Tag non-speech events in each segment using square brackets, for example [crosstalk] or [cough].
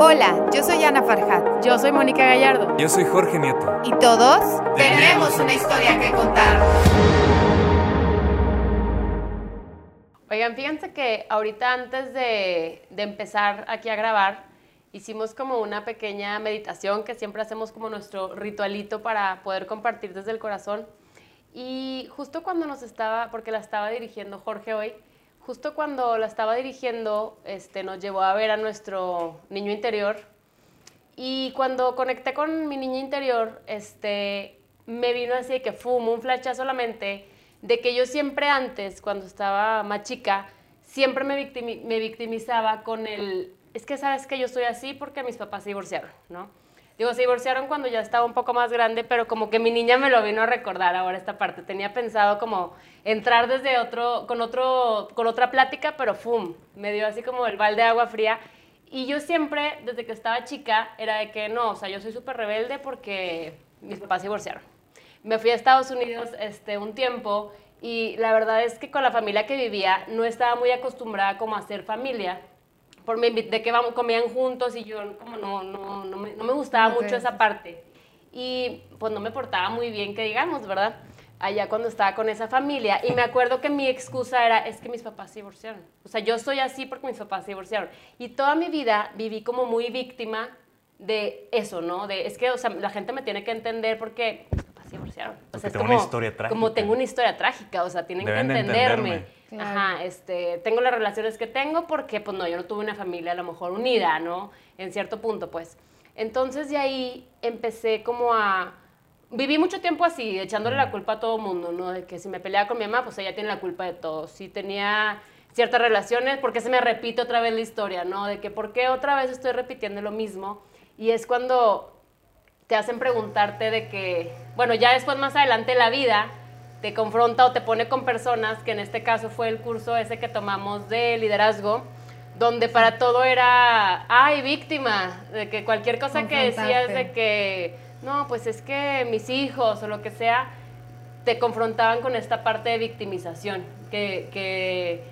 Hola, yo soy Ana Farhat. Yo soy Mónica Gallardo. Yo soy Jorge Nieto. Y todos tenemos una historia que contar. Oigan, fíjense que ahorita antes de, de empezar aquí a grabar, hicimos como una pequeña meditación que siempre hacemos como nuestro ritualito para poder compartir desde el corazón. Y justo cuando nos estaba, porque la estaba dirigiendo Jorge hoy, justo cuando la estaba dirigiendo, este, nos llevó a ver a nuestro niño interior. Y cuando conecté con mi niño interior, este, me vino así de que fumo un flachazo solamente de que yo siempre antes, cuando estaba más chica, siempre me, victimizaba con el, es que sabes que yo soy así porque mis papás se divorciaron, ¿no? Digo, se divorciaron cuando ya estaba un poco más grande, pero como que mi niña me lo vino a recordar ahora esta parte. Tenía pensado como entrar desde otro, con, otro, con otra plática, pero ¡fum! Me dio así como el balde de agua fría. Y yo siempre, desde que estaba chica, era de que no, o sea, yo soy súper rebelde porque mis papás se divorciaron. Me fui a Estados Unidos este, un tiempo y la verdad es que con la familia que vivía no estaba muy acostumbrada como a hacer familia por de que vamos, comían juntos y yo como no, no, no, me, no me gustaba mucho esa parte. Y pues no me portaba muy bien, que digamos, ¿verdad? Allá cuando estaba con esa familia. Y me acuerdo que mi excusa era, es que mis papás se divorciaron. O sea, yo soy así porque mis papás se divorciaron. Y toda mi vida viví como muy víctima de eso, ¿no? De, es que, o sea, la gente me tiene que entender porque se divorciaron. O sea, es como, una historia trágica. como tengo una historia trágica, o sea, tienen que entenderme. Ajá, este, tengo las relaciones que tengo porque, pues no, yo no tuve una familia a lo mejor unida, ¿no? En cierto punto, pues. Entonces de ahí empecé como a... Viví mucho tiempo así, echándole la culpa a todo el mundo, ¿no? De que si me peleaba con mi mamá, pues ella tiene la culpa de todo. Si tenía ciertas relaciones, ¿por qué se me repite otra vez la historia, no? De que por qué otra vez estoy repitiendo lo mismo. Y es cuando te hacen preguntarte de que, bueno, ya después más adelante la vida te confronta o te pone con personas, que en este caso fue el curso ese que tomamos de liderazgo, donde para todo era, ay, víctima, de que cualquier cosa que decías de que, no, pues es que mis hijos o lo que sea, te confrontaban con esta parte de victimización, que, que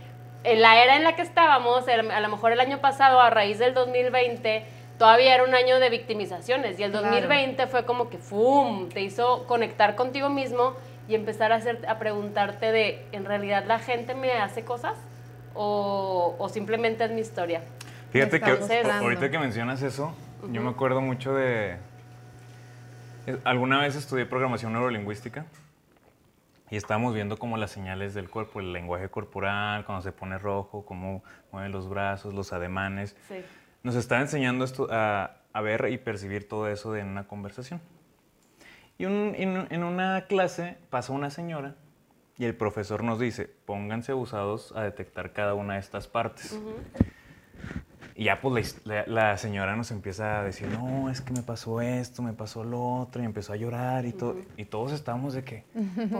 en la era en la que estábamos, a lo mejor el año pasado, a raíz del 2020, todavía era un año de victimizaciones y el 2020 fue como que, ¡fum!, te hizo conectar contigo mismo y empezar a, hacer, a preguntarte de, ¿en realidad la gente me hace cosas o, o simplemente es mi historia? Fíjate que ahorita que mencionas eso, yo me acuerdo mucho de... Alguna vez estudié programación neurolingüística y estábamos viendo como las señales del cuerpo, el lenguaje corporal, cuando se pone rojo, cómo mueven los brazos, los ademanes. Sí. Nos está enseñando esto a, a ver y percibir todo eso en una conversación. Y en, una clase pasa una señora y el profesor nos dice, pónganse abusados a detectar cada una de estas partes. Y ya pues la, señora nos empieza a decir, no, es que me pasó esto, me pasó lo otro, y empezó a llorar y, todo, y todos estábamos de que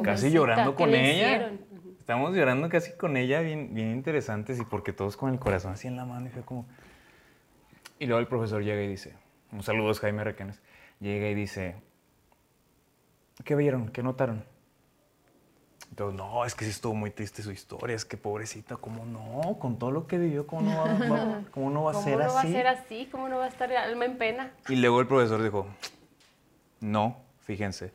casi llorando con ella. Estamos llorando casi con ella, bien, bien interesantes, y porque todos con el corazón así en la mano, y fue como... Y luego el profesor llega y dice, un saludo Jaime Requenes, llega y dice, ¿Qué vieron? ¿Qué notaron? Entonces, no, es que sí estuvo muy triste su historia, es que pobrecita, ¿cómo no? Con todo lo que vivió, ¿cómo no va, [laughs] cómo no va a ser así? ¿Cómo no va a ser así? ¿Cómo no va a estar alma en pena? Y luego el profesor dijo, no, fíjense,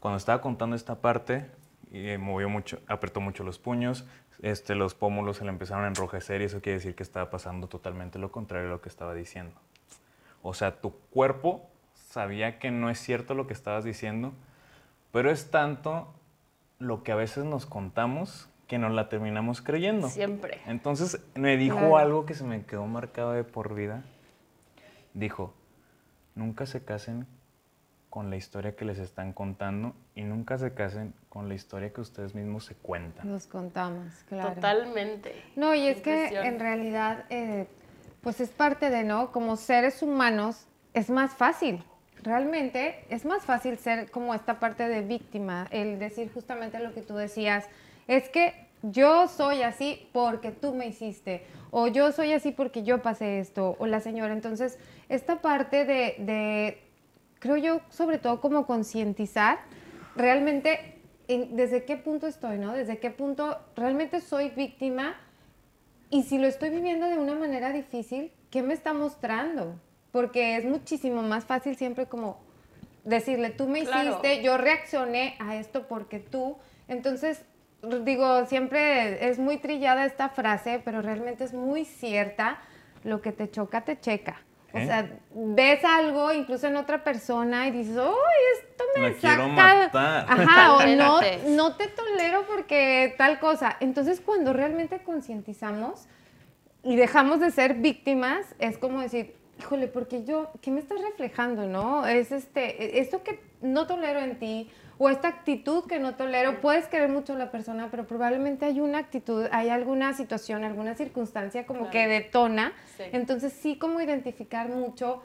cuando estaba contando esta parte, y movió mucho, apretó mucho los puños, este, los pómulos se le empezaron a enrojecer y eso quiere decir que estaba pasando totalmente lo contrario a lo que estaba diciendo. O sea, tu cuerpo sabía que no es cierto lo que estabas diciendo, pero es tanto lo que a veces nos contamos que nos la terminamos creyendo. Siempre. Entonces me dijo algo que se me quedó marcado de por vida. Dijo, nunca se casen con la historia que les están contando y nunca se casen con la historia que ustedes mismos se cuentan. Nos contamos, claro. Totalmente. No, y es que en realidad, eh, pues es parte de, ¿no? Como seres humanos es más fácil realmente es más fácil ser como esta parte de víctima, el decir justamente lo que tú decías, es que yo soy así porque tú me hiciste, o yo soy así porque yo pasé esto, o la señora. Entonces, esta parte de, creo yo, sobre todo como concientizar, realmente, desde qué punto estoy, ¿no? Desde qué punto realmente soy víctima y si lo estoy viviendo de una manera difícil, ¿qué me está mostrando? porque es muchísimo más fácil siempre como decirle, tú me hiciste, yo reaccioné a esto porque tú, entonces digo, siempre es muy trillada esta frase, pero realmente es muy cierta, lo que te choca, te checa. O ¿Eh? sea, ves algo incluso en otra persona y dices, ¡ay, esto me quiero matar. Ajá, o [laughs] no, no te tolero porque tal cosa. Entonces, cuando realmente concientizamos y dejamos de ser víctimas, es como decir, híjole, porque yo, ¿qué me estás reflejando, no? Es este, esto que no tolero en ti, o esta actitud que no tolero, puedes querer mucho a la persona, pero probablemente hay una actitud, hay alguna situación, alguna circunstancia como que detona. Entonces sí como identificar mucho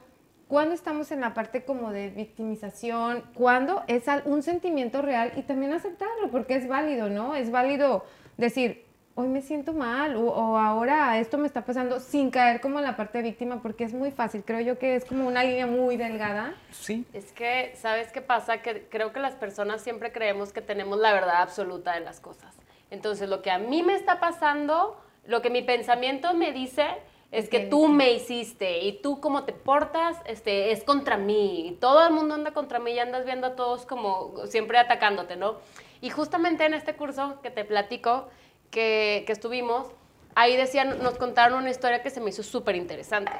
cuando estamos en la parte como de victimización, cuando es un sentimiento real y también aceptarlo, porque es válido, ¿no? Es válido decir, hoy me siento mal o, ahora esto me está pasando sin caer como en la parte de víctima porque es muy fácil. Creo yo que es como una línea muy delgada. Sí. Es que, ¿sabes qué pasa? Que creo que las personas siempre creemos que tenemos la verdad absoluta de las cosas. Entonces, lo que a mí me está pasando, lo que mi pensamiento me dice es que tú me hiciste y tú cómo te portas este, es contra mí. Y todo el mundo anda contra mí y andas viendo a todos como siempre atacándote, ¿no? Y justamente en este curso que te platico, que, estuvimos, ahí decían, nos contaron una historia que se me hizo súper interesante.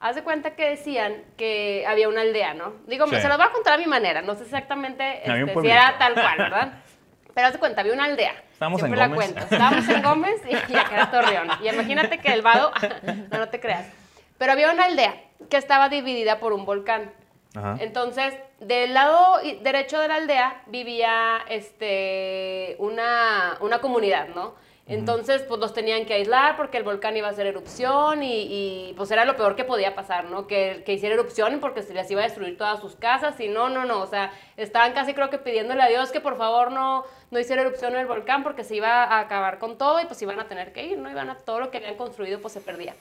Haz de cuenta que decían que había una aldea, ¿no? Digo, se los voy a contar a mi manera, no sé exactamente este, si era tal cual, ¿verdad? Pero haz de cuenta, había una aldea. Estamos en Gómez. La cuento. Estábamos en Gómez y, acá era Torreón. Y imagínate que el vado, [laughs] no, no te creas. Pero había una aldea que estaba dividida por un volcán. Entonces, del lado derecho de la aldea vivía este, una, una comunidad, ¿no? Entonces, pues los tenían que aislar porque el volcán iba a hacer erupción y, pues era lo peor que podía pasar, ¿no? Que, que, hiciera erupción porque se les iba a destruir todas sus casas y no, no, no, o sea, estaban casi creo que pidiéndole a Dios que por favor no, no hiciera erupción en el volcán porque se iba a acabar con todo y pues iban a tener que ir, ¿no? Iban a, todo lo que habían construido pues se perdía.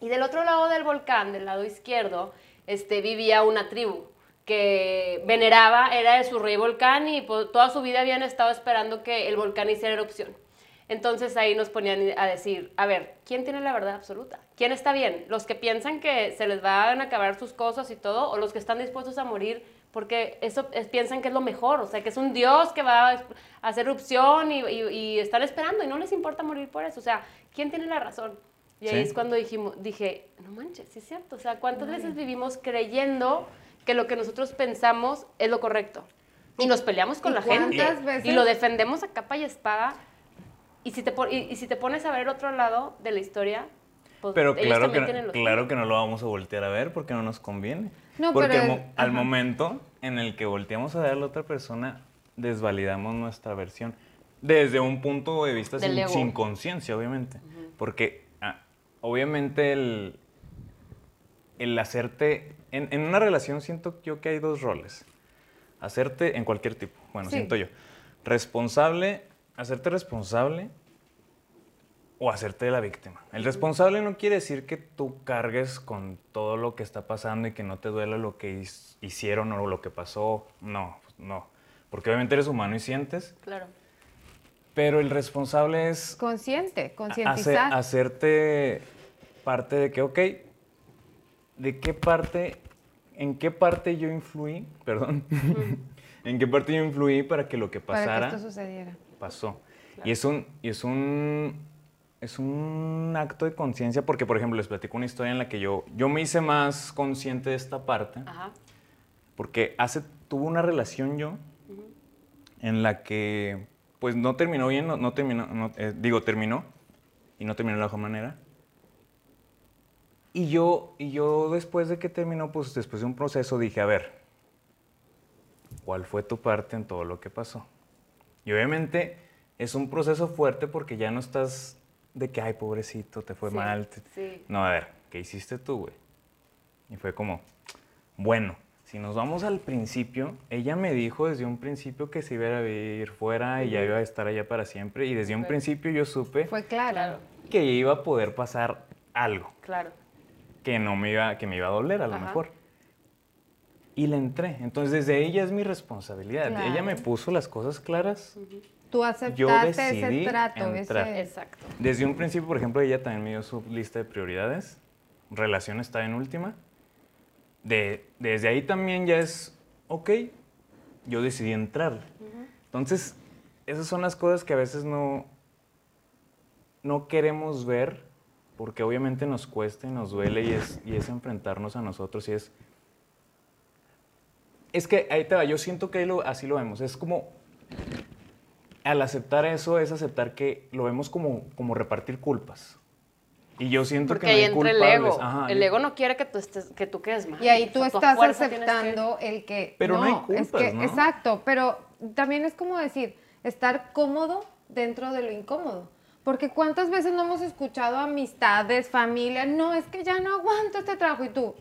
Y del otro lado del volcán, del lado izquierdo, este, vivía una tribu que veneraba, era de su rey volcán y pues, toda su vida habían estado esperando que el volcán hiciera erupción. Entonces ahí nos ponían a decir, a ver, ¿quién tiene la verdad absoluta? ¿Quién está bien? ¿Los que piensan que se les van a acabar sus cosas y todo? ¿O los que están dispuestos a morir porque eso piensan que es lo mejor? O sea, que es un Dios que va a hacer erupción y, están esperando y no les importa morir por eso. O sea, ¿quién tiene la razón? Y ahí es cuando dijimos, dije, no manches, sí es cierto. O sea, ¿cuántas veces vivimos creyendo que lo que nosotros pensamos es lo correcto? Y nos peleamos con la gente y lo defendemos a capa y espada y si, te, y, si te pones a ver el otro lado de la historia, pues Pero claro que, no, claro que no lo vamos a voltear a ver porque no nos conviene. porque al momento en el que volteamos a ver a la otra persona, desvalidamos nuestra versión. Desde un punto de vista sin, conciencia, obviamente. Porque ah, obviamente el, el hacerte... En, en, una relación siento yo que hay dos roles. Hacerte en cualquier tipo. Bueno, siento yo. Responsable hacerte responsable o hacerte la víctima. El responsable no quiere decir que tú cargues con todo lo que está pasando y que no te duela lo que hicieron o lo que pasó. No, no. Porque obviamente eres humano y sientes. Claro. Pero el responsable es... Consciente, concientizar. hacerte parte de que, ok, ¿de qué parte, en qué parte yo influí, perdón, [laughs] en qué parte yo influí para que lo que pasara... Para que esto sucediera pasó. Y es un, y es un, es un acto de conciencia porque, por ejemplo, les platico una historia en la que yo, yo me hice más consciente de esta parte. Porque hace, tuvo una relación yo en la que, pues, no terminó bien, no, terminó, eh, digo, terminó y no terminó de la mejor manera. Y yo, y yo después de que terminó, pues después de un proceso dije, a ver, ¿cuál fue tu parte en todo lo que pasó? Y obviamente es un proceso fuerte porque ya no estás de que, ay, pobrecito, te fue mal. No, a ver, ¿qué hiciste tú, güey? Y fue como, bueno, si nos vamos al principio, ella me dijo desde un principio que se iba a vivir fuera y ya iba a estar allá para siempre. Y desde un principio yo supe fue claro. que iba a poder pasar algo. Claro. Que no me iba, que me iba a doler a lo mejor. Y le entré. Entonces, desde ella es mi responsabilidad. Ella me puso las cosas claras. Tú aceptaste ese trato. Ese... Exacto. Desde un principio, por ejemplo, ella también me dio su lista de prioridades. Relación está en última. de, desde ahí también ya es, ok, yo decidí entrar. Entonces, esas son las cosas que a veces no, no queremos ver porque obviamente nos cuesta y nos duele y es, y es enfrentarnos a nosotros y es... Es que ahí te va, yo siento que lo, así lo vemos, es como... Al aceptar eso es aceptar que lo vemos como, como repartir culpas. Y yo siento Porque que no ahí hay entra el culpables. ego. Ajá, el yo- ego no quiere que tú, estés, que tú quedes mal. Y ahí tú O sea, a estás que- aceptando el que... Pero no hay es culpas, que, ¿no? Exacto, pero también es como decir, estar cómodo dentro de lo incómodo. Porque cuántas veces no hemos escuchado amistades, familia, no, es que ya no aguanto este trabajo y tú.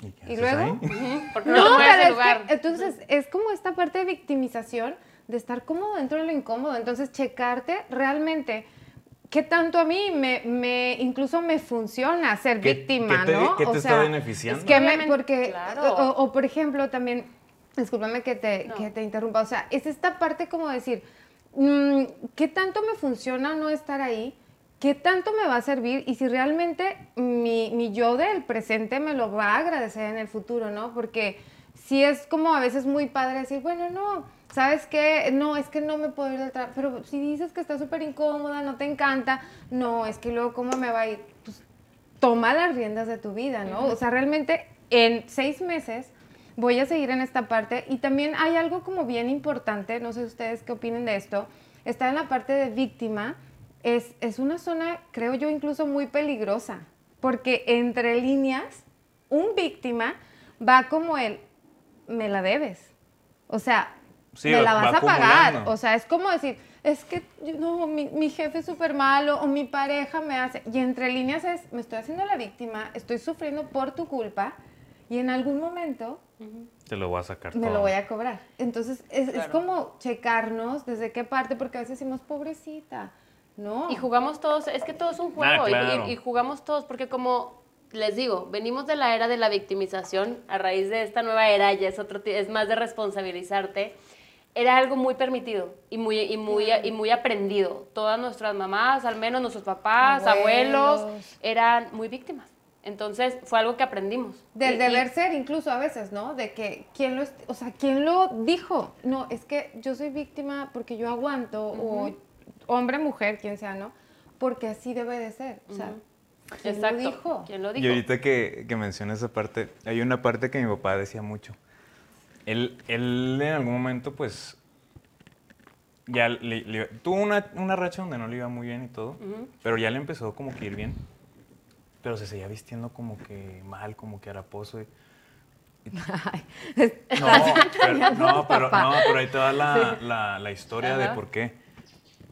¿Y, qué ¿Y haces luego? [laughs] Porque No, no, te mueves pero del es lugar. que, entonces, es como esta parte de victimización, de estar cómodo dentro de lo incómodo. Entonces, checarte realmente qué tanto a mí me, me incluso me funciona ser ¿Qué- víctima, qué te- ¿no? qué te está beneficiando? Es que me, porque, claro. o, o, por ejemplo, también, discúlpame que te, No. que te interrumpa, o sea, es esta parte como decir, mm, ¿qué tanto me funciona no estar ahí? ¿Qué tanto me va a servir? Y si realmente mi, mi yo del presente me lo va a agradecer en el futuro, ¿no? Porque sí es como a veces muy padre decir, bueno, no, ¿sabes qué? No, es que no me puedo ir del trabajo. Pero si dices que está súper incómoda, no te encanta, no, es que luego, ¿cómo me va a ir? Pues, toma las riendas de tu vida, ¿no? O sea, realmente en seis meses voy a seguir en esta parte y también hay algo como bien importante, no sé ustedes qué opinen de esto, está en la parte de víctima, es, es una zona, creo yo, incluso muy peligrosa, porque entre líneas, un víctima va como el, me la debes, o sea, Sí, me la va vas a pagar, acumulando. o sea, es como decir, es que no, mi, mi jefe es súper malo o mi pareja me hace. Y entre líneas es, me estoy haciendo la víctima, estoy sufriendo por tu culpa y en algún momento Te lo voy a sacar me todo. lo voy a cobrar. Entonces es, es como checarnos desde qué parte, porque a veces decimos, pobrecita, ¿no? Y jugamos todos, es que todo es un juego Ah, y- claro. y, y jugamos todos porque como les digo, venimos de la era de la victimización, a raíz de esta nueva era ya es otro es más de responsabilizarte. Era algo muy permitido y muy y muy y muy aprendido. Todas nuestras mamás, al menos nuestros papás, abuelos, Abuelos. eran muy víctimas. Entonces, fue algo que aprendimos. Del Y- y- deber ser, incluso a veces, ¿no? De que, ¿quién lo, o sea, ¿quién lo dijo? No, es que yo soy víctima porque yo aguanto, o hombre, mujer, quien sea, ¿no? Porque así debe de ser. O sea, ¿quién Exacto. lo dijo? ¿Quién lo dijo? Y ahorita que, que mencionas esa parte, hay una parte que mi papá decía mucho. Él, él en algún momento, pues, ya le- le- tuvo una, una racha donde no le iba muy bien y todo, pero ya le empezó como que ir bien. Pero se seguía vistiendo como que mal, como que haraposo. y- [laughs] No, pero, no, pero, no, pero ahí te va la, la- la historia de por qué.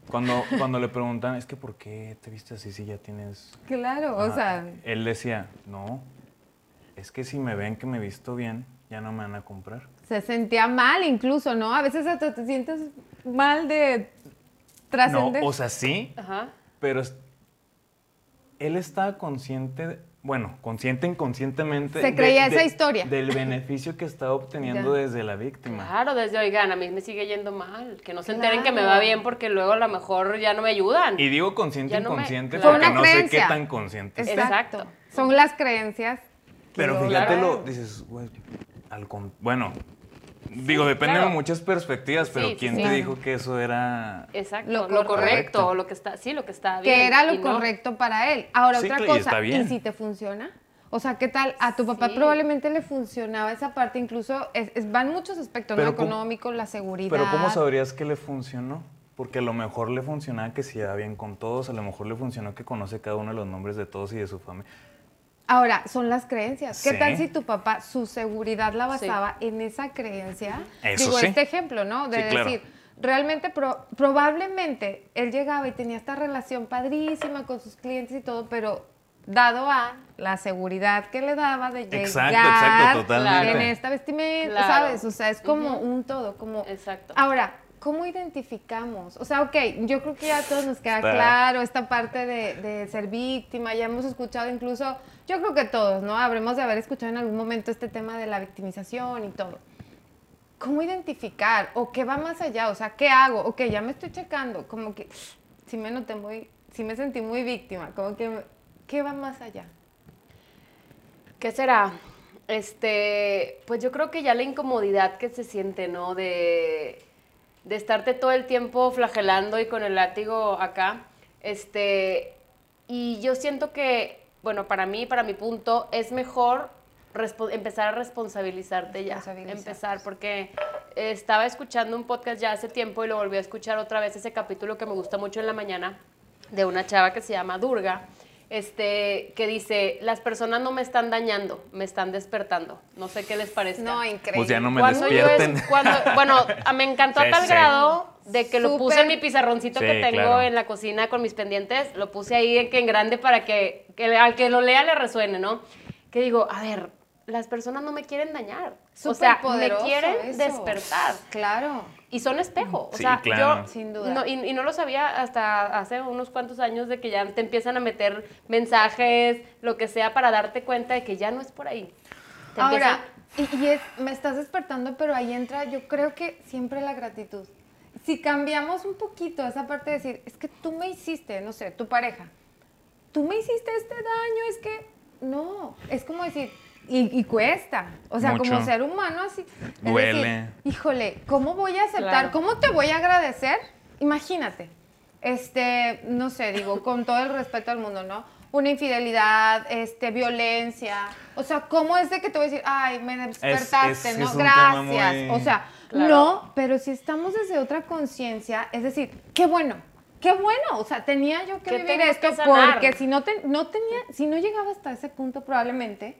Cuando, cuando le preguntan, es que ¿por qué te vistes así si ya tienes claro, o sea, Él decía, no, es que si me ven que me visto bien, ya no me van a comprar. se sentía mal incluso, ¿no? A veces hasta te sientes mal de No, trascender. o sea, sí, Ajá. pero él estaba consciente, bueno, consciente inconscientemente. Se creía esa historia. Del [laughs] beneficio que estaba obteniendo Ya. desde la víctima. Claro, desde oigan, a mí me sigue yendo mal. Que no se enteren que me va bien porque luego a lo mejor ya no me ayudan. Y digo consciente Ya no me- inconsciente Fue porque no sé qué tan consciente Exacto. está. Exacto. Son las creencias. Pero lo- fíjatelo, dices, güey, al con- bueno, digo, depende claro. de muchas perspectivas, pero Sí, ¿quién sí. te dijo que eso era Exacto, Lo lo, correcto. correcto, lo que está, sí, lo que está bien. que era lo no- correcto para él. Ahora, Sí, otra y cosa. ¿y si te funciona? O sea, ¿qué tal? A tu papá Sí. probablemente le funcionaba esa parte, incluso es, es- van muchos aspectos, ¿no? Pero ¿cómo- Económico, la seguridad. Pero ¿cómo sabrías que le funcionó? Porque a lo mejor le funcionaba que se lleva bien con todos, a lo mejor le funcionó que conoce cada uno de los nombres de todos y de su familia. Ahora, son las creencias. ¿Qué Sí. tal si tu papá, su seguridad la Sí. basaba en esa creencia? Eso Digo, sí. este ejemplo, ¿no? De Sí, claro. decir, realmente, pro- probablemente él llegaba y tenía esta relación padrísima con sus clientes y todo, pero dado a la seguridad que le daba de llegar Exacto, exacto, totalmente. en esta vestimenta, Claro. ¿sabes? O sea, es como un todo, como... Exacto. Ahora, ¿cómo identificamos? O sea, ok, yo creo que ya a todos nos queda Está- claro esta parte de, de ser víctima, ya hemos escuchado incluso, yo creo que todos, ¿no? Habremos de haber escuchado en algún momento este tema de la victimización y todo. ¿Cómo identificar? ¿O qué va más allá? O sea, ¿qué hago? Ok, ya me estoy checando, como que sí me noté muy, sí me sentí muy víctima, como que, ¿qué va más allá? ¿Qué será? este, pues yo creo que ya la incomodidad que se siente, ¿no? De, de estarte todo el tiempo flagelando y con el látigo acá, este, y yo siento que, bueno, para mí, para mi punto, es mejor empezar a responsabilizarte ya. Empezar, porque estaba escuchando un podcast ya hace tiempo y lo volví a escuchar otra vez, ese capítulo que me gusta mucho en la mañana, de una chava que se llama Durga este, que dice, las personas no me están dañando, me están despertando. No sé qué les parece. No, increíble. Pues ya no me despierten. bueno, me encantó [laughs] a tal grado de que lo puse en mi pizarroncito que tengo en la cocina con mis pendientes, lo puse ahí en, grande para que, al que lo lea le resuene, ¿no? Que digo, a ver, las personas no me quieren dañar. o sea, me quieren despertar. Claro. Y son espejo. O sea, yo, sin duda. y, no lo sabía hasta hace unos cuantos años de que ya te empiezan a meter mensajes, lo que sea, para darte cuenta de que ya no es por ahí. Ahora, y, es, me estás despertando, pero ahí entra, yo creo que siempre la gratitud. Si cambiamos un poquito esa parte de decir, es que tú me hiciste, no sé, tu pareja, tú me hiciste este daño, es que no, es como decir, y, cuesta. O sea, como ser humano así. Duele. híjole, ¿cómo voy a aceptar? ¿Cómo te voy a agradecer? Imagínate. Este, no sé, digo, con todo el respeto al mundo, ¿no? Una infidelidad, este, violencia. O sea, ¿cómo es de que te voy a decir, ay, me despertaste, ¿no? Gracias. O sea, no, pero si estamos desde otra conciencia, es decir, qué bueno, qué bueno, o sea, tenía yo que vivir esto porque si no, te, no tenía, si no llegaba hasta ese punto probablemente,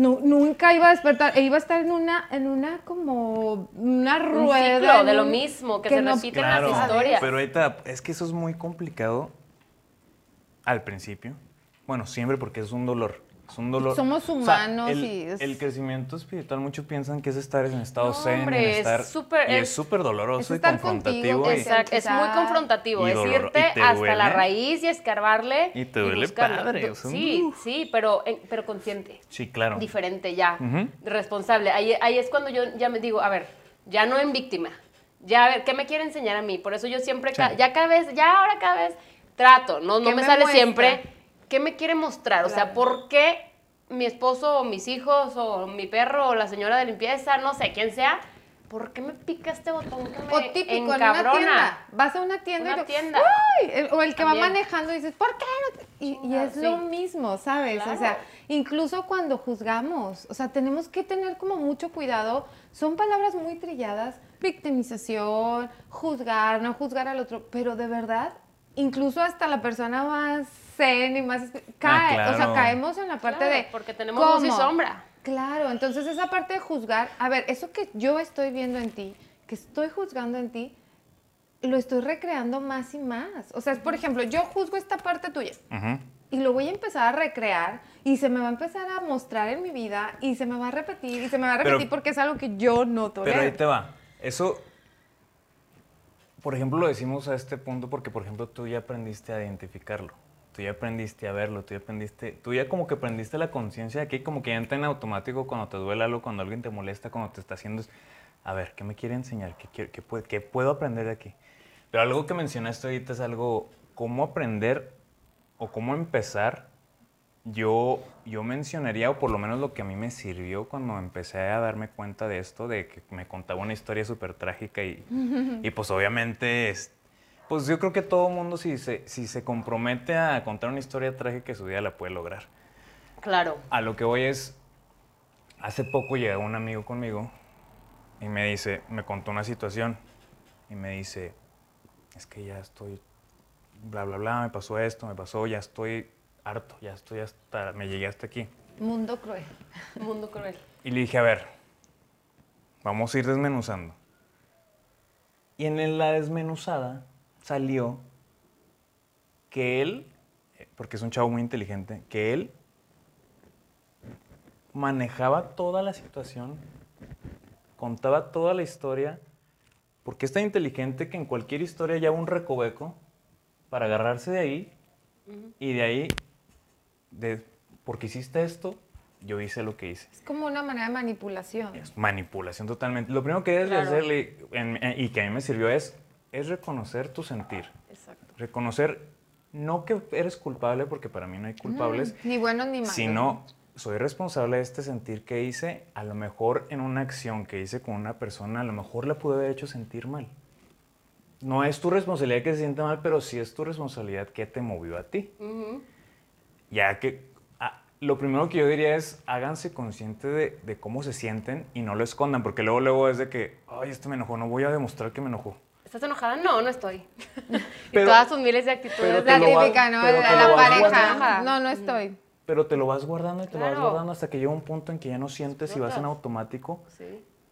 nunca iba a despertar, e iba a estar en una, en una como una rueda. de lo mismo, que, se repiten las historias. Pero ahorita, es que eso es muy complicado al principio. Bueno, siempre porque es un dolor. Es un dolor. Somos humanos el, y el crecimiento espiritual, muchos piensan que es estar en estado zen, en estar, es y es súper doloroso y confrontativo. Exacto, es muy confrontativo, es irte hasta la raíz y escarbarle. Y te duele padre. sí, sí, pero, pero consciente. Sí, claro. Diferente ya, responsable. Ahí, ahí es cuando yo ya me digo, a ver, ya no en víctima, ya a ver, ¿qué me quiere enseñar a mí? Por eso yo siempre, ya cada vez, ya ahora cada vez trato, no, no me, sale siempre ¿qué me quiere mostrar? O sea, ¿por qué mi esposo o mis hijos o mi perro o la señora de limpieza, no sé, quién sea, ¿por qué me pica este botón que me O típico, en una tienda. Vas a una tienda y tienda. o el que va manejando y dices, ¿por qué Y, es lo mismo, ¿sabes? O sea, incluso cuando juzgamos, o sea, tenemos que tener como mucho cuidado. Son palabras muy trilladas, victimización, juzgar, no juzgar al otro, pero de verdad, incluso hasta la persona más ni más cae, ah, o sea, caemos en la parte de porque tenemos luz y sombra. Claro, entonces esa parte de juzgar, a ver, eso que yo estoy viendo en ti, que estoy juzgando en ti, lo estoy recreando más y más. O sea, es, por ejemplo, yo juzgo esta parte tuya y lo voy a empezar a recrear y se me va a empezar a mostrar en mi vida y se me va a repetir y se me va a repetir porque es algo que yo no tolero. Pero ahí te va. Eso, por ejemplo, lo decimos a este punto porque, por ejemplo, tú ya aprendiste a identificarlo tú ya aprendiste a verlo, tú ya aprendiste, tú ya como que aprendiste la conciencia de aquí, como que ya entra en automático cuando te duele algo, cuando alguien te molesta, cuando te está haciendo, a ver, ¿qué me quiere enseñar? ¿Qué, qué, qué puedo aprender de aquí? Pero algo que mencionaste ahorita es algo, cómo aprender o cómo empezar. Yo, yo mencionaría, o por lo menos lo que a mí me sirvió cuando empecé a darme cuenta de esto, de que me contaba una historia súper trágica y, [laughs] y pues obviamente... Pues yo creo que todo mundo si se, si se compromete a contar una historia trágica su día la puede lograr. Claro. A lo que voy es, hace poco llegó un amigo conmigo y me dice, me contó una situación y me dice, es que ya estoy, bla, bla, bla, me pasó esto, me pasó, ya estoy harto, ya estoy hasta, me llegué hasta aquí. Mundo cruel. [laughs] Mundo cruel. Y le dije, a ver, vamos a ir desmenuzando. Y en la desmenuzada salió que él, porque es un chavo muy inteligente, que él manejaba toda la situación, contaba toda la historia, porque es tan inteligente que en cualquier historia ya un recoveco para agarrarse de ahí y de ahí, de, porque hiciste esto, yo hice lo que hice. Es como una manera de manipulación. Es manipulación totalmente. Lo primero que debes hacerle, y que a mí me sirvió, es es reconocer tu sentir. Exacto. Reconocer no que eres culpable, porque para mí no hay culpables. ni buenos ni malos. Sino soy responsable de este sentir que hice, a lo mejor en una acción que hice con una persona, a lo mejor la pude haber hecho sentir mal. No es tu responsabilidad que se sienta mal, pero sí es tu responsabilidad que te movió a ti. Ya que ah, lo primero que yo diría es háganse conscientes de, de, cómo se sienten y no lo escondan, porque luego, luego es de que, ay, esto me enojó, no voy a demostrar que me enojó. ¿Estás enojada? No, no estoy. [laughs] y todas sus miles de actitudes. La típica, ¿no? La, pareja. No, no estoy pero te lo vas guardando y te lo vas guardando hasta que llega un punto en que ya no sientes y vas en automático.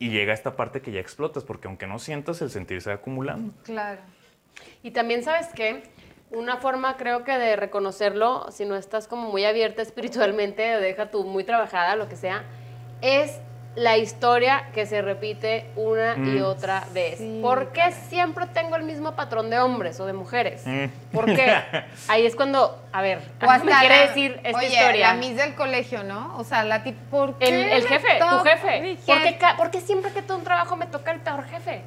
Y llega esta parte que ya explotas, porque aunque no sientas, el sentir se va acumulando. Claro. Y también, ¿sabes qué? Una forma creo que de reconocerlo, si no estás como muy abierta espiritualmente, deja tú muy trabajada, lo que sea, es la historia que se repite una y mm. otra vez. ¿Por qué siempre tengo el mismo patrón de hombres o de mujeres? Mm. ¿Por qué? [laughs] Ahí es cuando, a ver, ¿qué me quiere decir esta oye, historia? la mis del colegio, ¿no? O sea, la tipo, ¿por qué? El, jefe, tu jefe. ¿Por qué, siempre que tengo un trabajo me toca el peor jefe?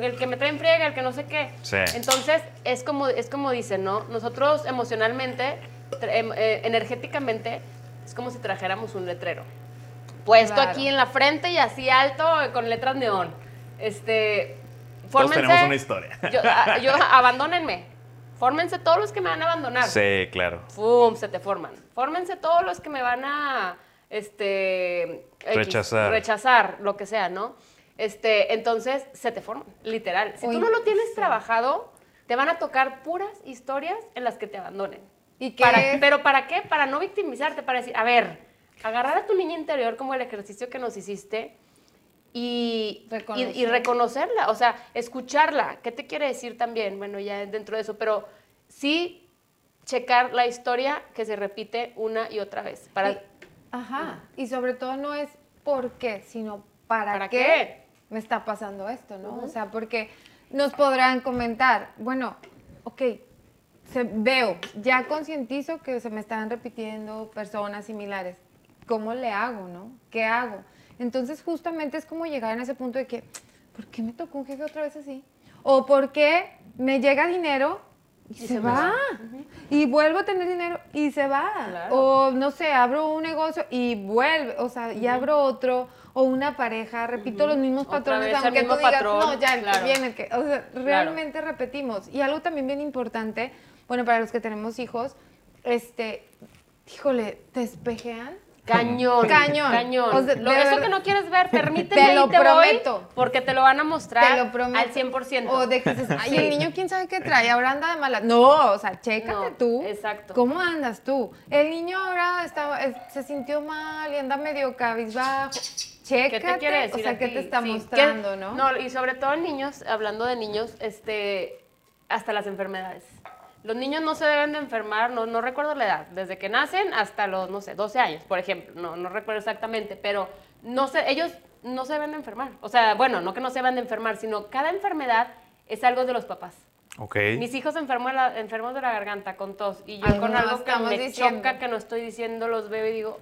El que me trae en friega, el que no sé qué. Sí. Entonces, es como, es como dicen, ¿no? Nosotros emocionalmente, em, eh, energéticamente, es como si trajéramos un letrero puesto aquí en la frente y así alto con letras neón. Este, fórmense, Todos tenemos una historia. Yo, abandónenme. Fórmense todos los que me van a abandonar. Sí, claro. ¡Pum! Se te forman. Fórmense todos los que me van a este rechazar. rechazar, lo que sea, ¿no? Este, entonces se te forman, literal. Si tú no lo tienes trabajado, te van a tocar puras historias en las que te abandonen. ¿Y qué? Pero ¿para qué? Para no victimizarte, para decir, a ver, agarrar a tu niña interior como el ejercicio que nos hiciste y, y, reconocerla, o sea, escucharla. ¿Qué te quiere decir también? Bueno, ya dentro de eso, pero sí checar la historia que se repite una y otra vez. Para... ajá, y sobre todo no es por qué, sino para, qué, me está pasando esto, ¿no? O sea, porque nos podrán comentar, bueno, ok, se, veo, ya concientizo que se me están repitiendo personas similares ¿cómo le hago, no? ¿Qué hago? Entonces justamente es como llegar en ese punto de que, ¿por qué me tocó un jefe otra vez así? O ¿por qué me llega dinero y, se, va? Y vuelvo a tener dinero y se va. O no sé, abro un negocio y vuelve, o sea, y abro otro. O una pareja, repito los mismos patrones, aunque tú digas, no, ya, el que viene, el que, o sea, realmente repetimos. Y algo también bien importante, bueno, para los que tenemos hijos, este, híjole, te espejean [laughs] Cañón. Cañón. Cañón. lo, eso que no quieres ver, permíteme [laughs] te lo y te prometo. Voy porque te lo van a mostrar te lo prometo. al 100%. O de que dices, [laughs] ay, el niño quién sabe qué trae, ahora anda de mala. No, o sea, chécate tú. Exacto. ¿Cómo andas tú? El niño ahora estaba, se sintió mal y anda medio cabizbajo. Chécate, ¿Qué te quiere decir o sea, ¿qué te está mostrando, no? No, y sobre todo en niños, hablando de niños, este, hasta las enfermedades. Los niños no se deben de enfermar, no, no recuerdo la edad, desde que nacen hasta los, no sé, 12 años, por ejemplo, no, no recuerdo exactamente, pero no sé, ellos no se deben de enfermar. O sea, bueno, no que no se deben de enfermar, sino cada enfermedad es algo de los papás. Okay. Mis hijos enfermos, enfermos de la garganta con tos y yo con algo que me choca, que no estoy diciendo, los veo y digo,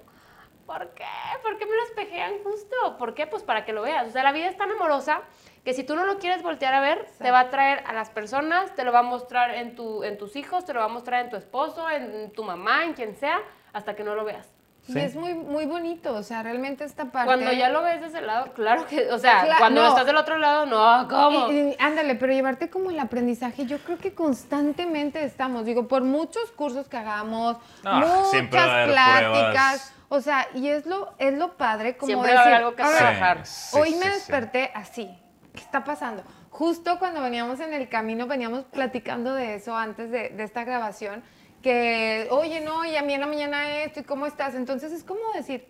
¿por qué? ¿Por qué me los pejean justo? ¿Por qué? Pues para que lo veas. O sea, la vida es tan amorosa que si tú no lo quieres voltear a ver, te va a traer a las personas, te lo va a mostrar en, tu, en tus hijos, te lo va a mostrar en tu esposo, en tu mamá, en quien sea, hasta que no lo veas. Y es muy, muy bonito, o sea, realmente esta parte... Cuando ya lo ves de ese lado, claro que, o sea, cuando estás del otro lado, no, ¿cómo? ándale, pero llevarte como el aprendizaje, yo creo que constantemente estamos, digo, por muchos cursos que hagamos, muchas pláticas, o sea, y es lo, es lo padre como siempre decir, algo que trabajar. hoy me desperté así, ¿qué está pasando? Justo cuando veníamos en el camino, veníamos platicando de eso antes de, esta grabación, que, oye, no, y a mí en la mañana esto, ¿y cómo estás? Entonces es como decir,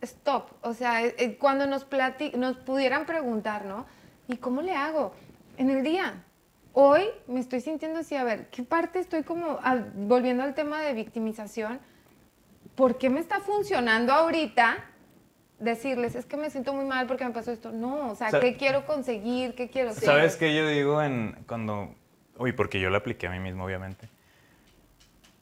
stop, o sea, eh, eh, cuando nos, nos pudieran preguntar, ¿no? ¿Y cómo le hago? En el día. Hoy me estoy sintiendo así, a ver, ¿qué parte estoy como, volviendo al tema de victimización? ¿Por qué me está funcionando ahorita decirles, es que me siento muy mal porque me pasó esto. No, o sea, ¿qué quiero conseguir? ¿Qué quiero ser? ¿Sabes qué yo digo en cuando... Uy, porque yo lo apliqué a mí mismo, obviamente.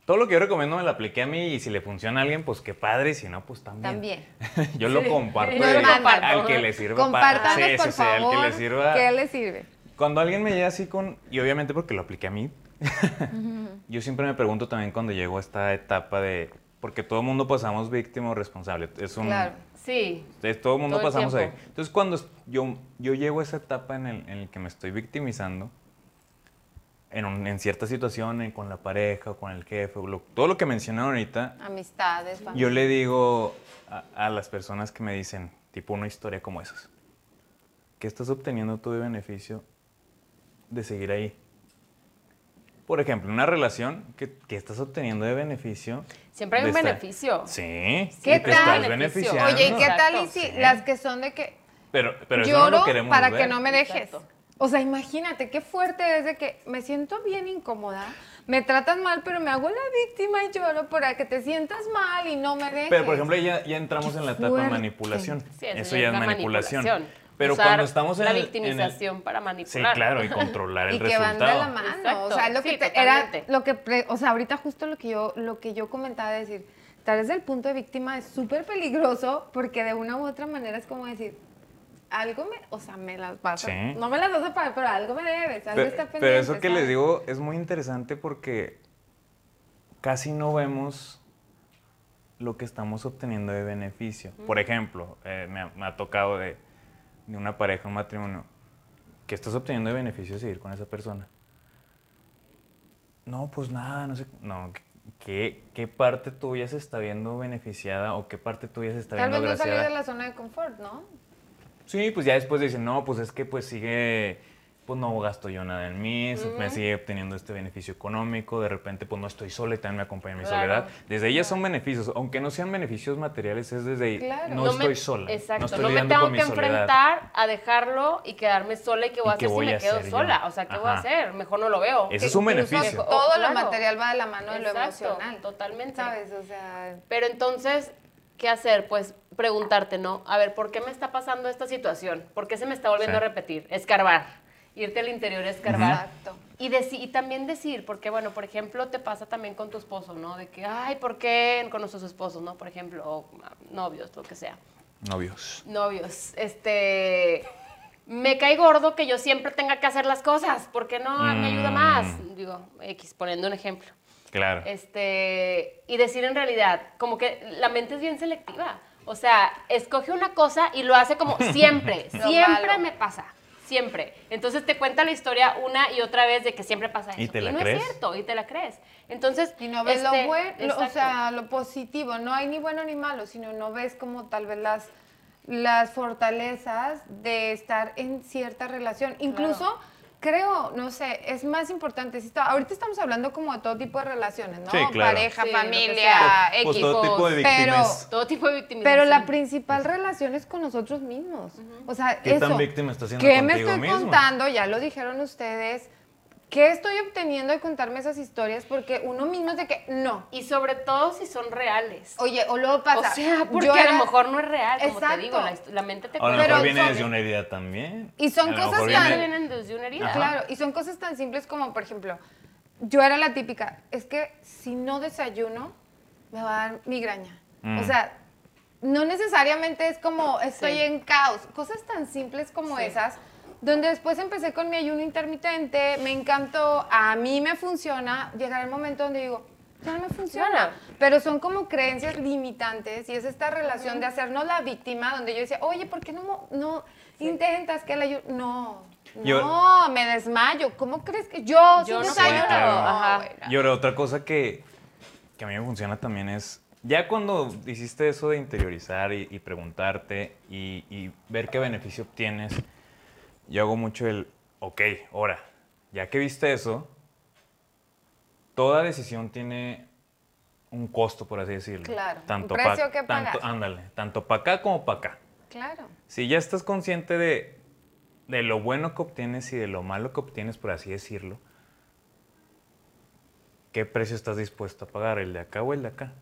Todo lo que yo recomiendo me lo apliqué a mí y si le funciona a alguien, pues qué padre, y si no, pues también. También. [laughs] yo lo [laughs] comparto al que le sirva. Compártanles, por favor, al que le sirva. ¿Qué le sirve? Cuando alguien me llega así con... Y obviamente porque lo apliqué a mí. [laughs] yo siempre me pregunto también cuando llego a esta etapa de Porque todo el mundo pasamos víctima o responsable. Es un, claro, sí. todo el mundo pasamos ahí. Entonces, cuando yo, yo llego a esa etapa en el, en el que me estoy victimizando, en, en cierta situación, con la pareja o con el jefe, todo lo que mencionaron ahorita. Amistades, familia. Yo le digo a, a, las personas que me dicen, tipo una historia como esas, ¿qué estás obteniendo tú de beneficio de seguir ahí? Por ejemplo, una relación que, que estás obteniendo de beneficio. Siempre hay un beneficio. Sí, ¿Qué tal? estás beneficiando. Oye, ¿qué tal y si las que son de que pero, pero eso lloro no lo queremos para que no me dejes? O sea, imagínate qué fuerte es de que me siento bien incómoda, me tratan mal, pero me hago la víctima y lloro para que te sientas mal y no me dejes. Pero, por ejemplo, ya, ya entramos en la etapa de manipulación. eso, ya es manipulación. Pero cuando estamos en la victimización para manipular. Sí, claro, y controlar el [laughs] y resultado. que van de la mano, o sea, lo que era lo que o sea, ahorita justo lo que yo lo que yo comentaba de decir, tal vez el punto de víctima es súper peligroso porque de una u otra manera es como decir, algo me, o sea, me las vas a, no me las vas a pagar, pero algo me debes, algo está pendiente. Pero eso que les digo es muy interesante porque casi no vemos lo que estamos obteniendo de beneficio. Por ejemplo, eh, me, ha, tocado de, de, una pareja, un matrimonio, que estás obteniendo de beneficio de seguir con esa persona. No, pues nada, no sé, no, ¿qué, qué parte tuya se está viendo beneficiada o qué parte tuya se está viendo graciada? Tal vez no salir de la zona de confort, ¿no? Sí, pues ya después dicen, no, pues es que pues sigue, pues no gasto yo nada en mí, me sigue obteniendo este beneficio económico, de repente pues no estoy sola y también me acompaña mi soledad. Desde ahí son beneficios, aunque no sean beneficios materiales, es desde ahí, no, estoy sola. Exacto, no, estoy me tengo que enfrentar a dejarlo y quedarme sola y qué voy a hacer si me quedo sola. O sea, ¿qué voy a hacer? Mejor no lo veo. Ese es un beneficio. Todo lo material va de la mano de lo emocional. Totalmente. ¿Sabes? O sea... Pero entonces ¿qué hacer? Pues preguntarte, ¿no? A ver, ¿por qué me está pasando esta situación? ¿Por qué se me está volviendo a repetir? Escarbar. Irte al interior a escarbar. Exacto. Y, y también decir, porque bueno, por ejemplo, te pasa también con tu esposo, ¿no? De que, ay, ¿por qué con nuestros esposos, ¿no? Por ejemplo, o ah, novios, lo que sea. Novios. Novios. Este, me cae gordo que yo siempre tenga que hacer las cosas, porque no me ayuda más. Mm. Digo, X, poniendo un ejemplo. Claro. Este, y decir en realidad, como que la mente es bien selectiva. O sea, escoge una cosa y lo hace como [laughs] siempre. siempre me pasa. Siempre. Entonces te cuenta la historia una y otra vez de que siempre pasa eso. Y, te la no crees? es cierto, y te la crees. Entonces. Y no ves lo este, bueno, o sea, lo positivo. No hay ni bueno ni malo, sino no ves como tal vez las, las fortalezas de estar en cierta relación. Incluso creo, no sé, es más importante. Si ahorita estamos hablando como de todo tipo de relaciones, ¿no? Sí, claro. Pareja, familia, pues, pues todo tipo de víctimas. Pero, todo tipo de víctimas. Pero la principal relación es con nosotros mismos. O sea, ¿Qué eso. tan víctima estás siendo ¿Qué me estoy contando? Ya lo dijeron ustedes. ¿Qué estoy obteniendo de contarme esas historias? Porque uno mismo es de que no. Y sobre todo si son reales. Oye, o luego pasa. O sea, porque a lo mejor no es real, como te digo, la, mente te A lo mejor viene desde una herida también. Y son cosas tan. vienen desde una herida. Claro, y son cosas tan simples como, por ejemplo, yo era la típica, es que si no desayuno, me va a dar migraña. O mm. sea, no necesariamente es como estoy en caos. Cosas tan simples como esas donde después empecé con mi ayuno intermitente, me encantó, a mí me funciona, llegar el momento donde digo, ya no me funciona. Pero son como creencias limitantes y es esta relación de hacernos la víctima, donde yo decía, oye, ¿por qué no, no intentas que la ayuno? No, no, me desmayo. ¿Cómo crees que yo, yo no desayuno? Y ahora otra cosa que, que, a mí me funciona también es, ya cuando hiciste eso de interiorizar y, preguntarte y, y ver qué beneficio obtienes, yo hago mucho el, ok, ahora, ya que viste eso, toda decisión tiene un costo, por así decirlo. Claro, tanto un precio que pagar. Tanto, ándale, tanto para acá como para acá. Claro. Si ya estás consciente de, de lo bueno que obtienes y de lo malo que obtienes, por así decirlo, ¿qué precio estás dispuesto a pagar? ¿El de acá o el de acá?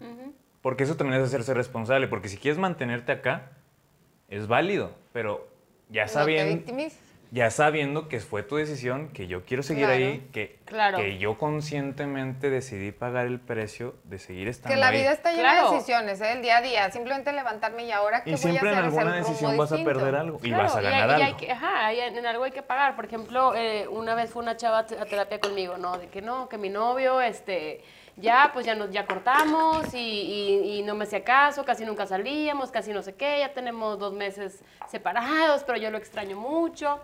Porque eso también es hacerse responsable, porque si quieres mantenerte acá, es válido, pero ya sabiendo ya sabiendo que fue tu decisión, que yo quiero seguir ahí, que, que yo conscientemente decidí pagar el precio de seguir estando ahí. Que la vida está llena de decisiones, ¿eh? el día a día, simplemente levantarme y ahora qué y siempre en alguna decisión vas a perder algo y vas a ganar algo. ajá, en algo hay que pagar. Por ejemplo, eh, una vez fue una chava a terapia conmigo, ¿no? De que no, que mi novio, este ya, pues ya, nos, ya cortamos y, y, no me hacía caso, casi nunca salíamos, casi no sé qué, ya tenemos dos meses separados, pero yo lo extraño mucho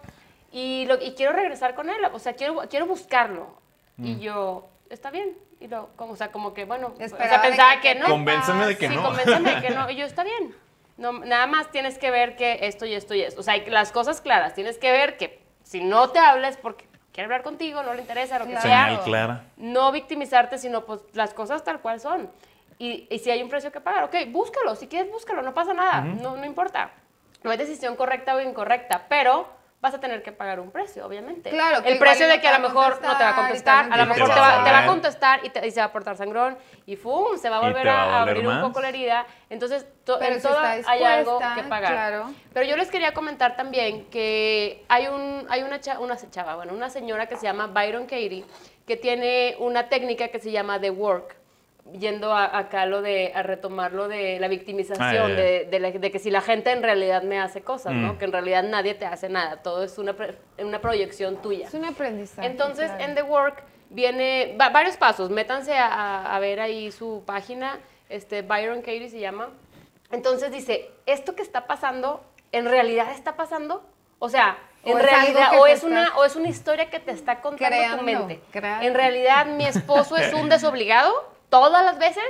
y, lo, y quiero regresar con él, o sea, quiero, quiero buscarlo. Y mm. yo, está bien. Y lo, como, o sea, como que, bueno, o sea, pensaba que, no. Convénceme de que sí, no. convénceme de que [laughs] no. Y yo, está bien. No, nada más tienes que ver que esto y esto y esto. O sea, las cosas claras. Tienes que ver que si no te hablas porque quiere hablar contigo, no le interesa, lo que sea. clara. No victimizarte, sino pues las cosas tal cual son. Y, y, si hay un precio que pagar, ok, búscalo. Si quieres, búscalo. No pasa nada. no, no importa. No hay decisión correcta o incorrecta, pero vas a tener que pagar un precio, obviamente. Claro. el precio de que a lo mejor no te va a contestar, a lo mejor te va, a contestar y, te, se va a portar sangrón y ¡fum! Se va a volver a, abrir un poco la herida. Entonces, en todo hay algo que pagar. Claro. Pero yo les quería comentar también que hay, un, hay una, una chava, bueno, una señora que se llama Byron Katie, que tiene una técnica que se llama The Work yendo a, acá lo de, a retomar lo de la victimización, de, de, que si la gente en realidad me hace cosas, ¿no? Mm. Que en realidad nadie te hace nada, todo es una, una proyección tuya. Es un aprendizaje. Entonces, en The Work viene varios pasos, métanse a, a, ver ahí su página, este, Byron Katie se llama. Entonces dice, esto que está pasando, ¿en realidad está pasando? O sea, en realidad, o es, una, o es una historia que te está contando tu mente. En realidad, mi esposo es un [laughs] desobligado todas las veces,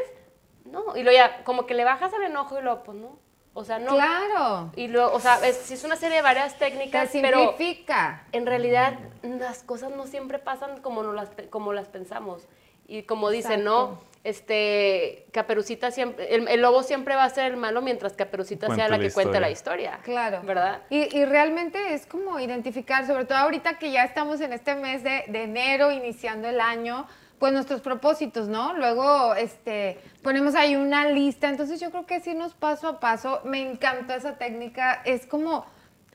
no. Y luego ya, como que le bajas el enojo y luego, pues no. O sea, no. Claro. Y luego, o sea, es, es una serie de varias técnicas, Se simplifica. pero en realidad las cosas no siempre pasan como, no las, como las pensamos. Y como dice, ¿no? Este, Caperucita siempre, el, lobo siempre va a ser el malo mientras Caperucita sea la, que cuente la historia. Claro. ¿Verdad? Y, y, realmente es como identificar, sobre todo ahorita que ya estamos en este mes de, de enero, iniciando el año, pues nuestros propósitos, ¿no? Luego, este, ponemos ahí una lista, entonces yo creo que sí nos paso a paso, me encanta esa técnica, es como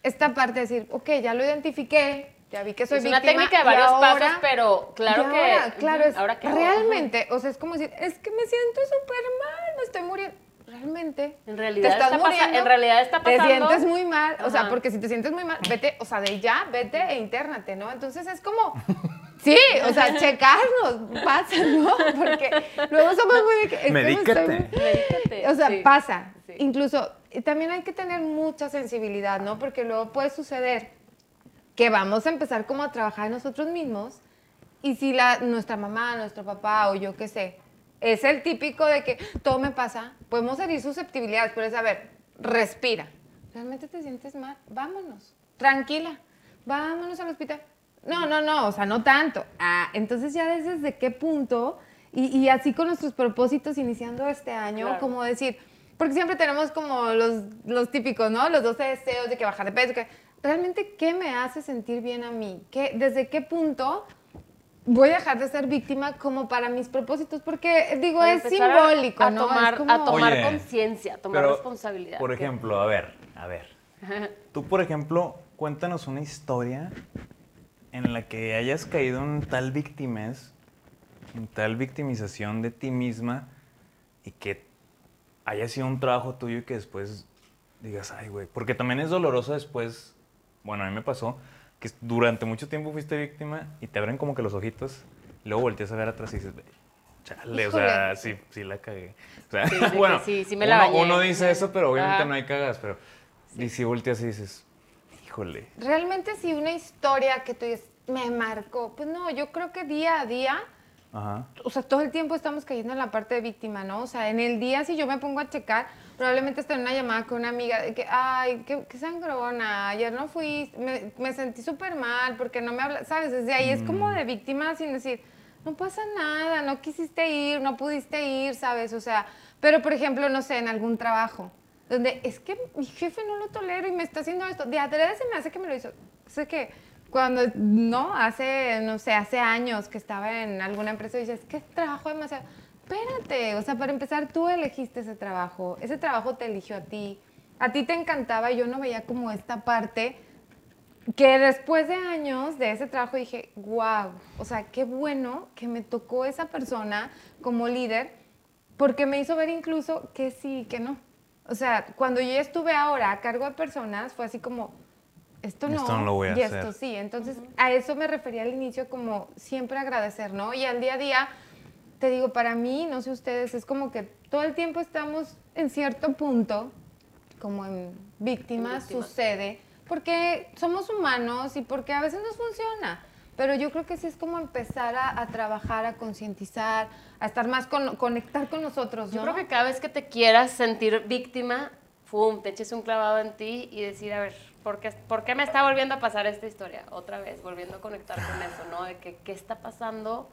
esta parte de decir, ok, ya lo identifiqué, ya vi que soy es víctima. Es una técnica de varios pasos, pero claro que. claro, es, ahora que realmente, o sea, es como decir, es que me siento súper mal, me estoy muriendo. Realmente. En realidad, te estás está muriendo, en realidad está pasando. Te sientes muy mal, o sea, porque si te sientes muy mal, vete, o sea, de ya, vete e internate, ¿no? Entonces es como. Sí, o sea, checarnos, pasa, ¿no? Porque luego somos muy... Medícate. O sea, pasa. Incluso, también hay que tener mucha sensibilidad, ¿no? Porque luego puede suceder que vamos a empezar como a trabajar nosotros mismos y si la, nuestra mamá, nuestro papá o yo qué sé, es el típico de que todo me pasa, podemos herir susceptibilidades, pero es, a ver, respira. ¿Realmente te sientes mal? Vámonos. Tranquila. Vámonos al hospital no, no, no, o sea, no tanto. Ah, entonces ya desde qué punto, y, así con nuestros propósitos iniciando este año, como decir, porque siempre tenemos como los, los típicos, ¿no? Los 12 deseos de que bajar de peso, que realmente qué me hace sentir bien a mí, ¿Qué, desde qué punto voy a dejar de ser víctima como para mis propósitos, porque digo, es simbólico, a, ¿no? Tomar, A tomar conciencia, a tomar responsabilidad. Por ejemplo, a ver, a ver. Tú, por ejemplo, cuéntanos una historia en la que hayas caído en tal victimez, en tal victimización de ti misma y que haya sido un trabajo tuyo y que después digas, ay, güey, porque también es doloroso después, bueno, a mí me pasó que durante mucho tiempo fuiste víctima y te abren como que los ojitos, y luego volteas a ver atrás y dices, chale, o sea, sí, sí la cagué. O sea, [laughs] bueno, sí, sí me la uno, uno, dice eso, pero obviamente no hay cagas, pero y si volteas y dices, Realmente sí, una historia que tú dices, me marcó. Pues no, yo creo que día a día, o sea, todo el tiempo estamos cayendo en la parte de víctima, ¿no? O sea, en el día si yo me pongo a checar, probablemente esté en una llamada con una amiga de que, ay, qué, sangrona, ayer no fui, me, sentí súper mal porque no me habla, ¿sabes? Desde ahí es como mm. de víctima sin decir, no pasa nada, no quisiste ir, no pudiste ir, ¿sabes? O sea, pero por ejemplo, no sé, en algún trabajo donde es que mi jefe no lo tolero y me está haciendo esto. De adrede se me hace que me lo hizo. Sé que cuando, no, hace, no sé, hace años que estaba en alguna empresa y dices, que trabajo demasiado. Espérate, o sea, para empezar, tú elegiste ese trabajo, ese trabajo te eligió a ti, a ti te encantaba y yo no veía como esta parte que después de años de ese trabajo dije, wow, o sea, qué bueno que me tocó esa persona como líder, porque me hizo ver incluso que sí, que no. O sea, cuando yo estuve ahora a cargo de personas, fue así como, esto no, esto no lo voy a y esto sí. Entonces, a eso me refería al inicio como siempre agradecer, ¿no? Y al día a día, te digo, para mí, no sé ustedes, es como que todo el tiempo estamos en cierto punto, como en víctimas, sucede, porque somos humanos y porque a veces nos funciona. Pero yo creo que sí es como empezar a, trabajar, a concientizar, a estar más con, conectar con nosotros. Yo creo que cada vez que te quieras sentir víctima, ¡fum! te eches un clavado en ti y decir, a ver, ¿por qué, ¿por qué me está volviendo a pasar esta historia? Otra vez, volviendo a conectar con eso, ¿no? De que, qué está pasando,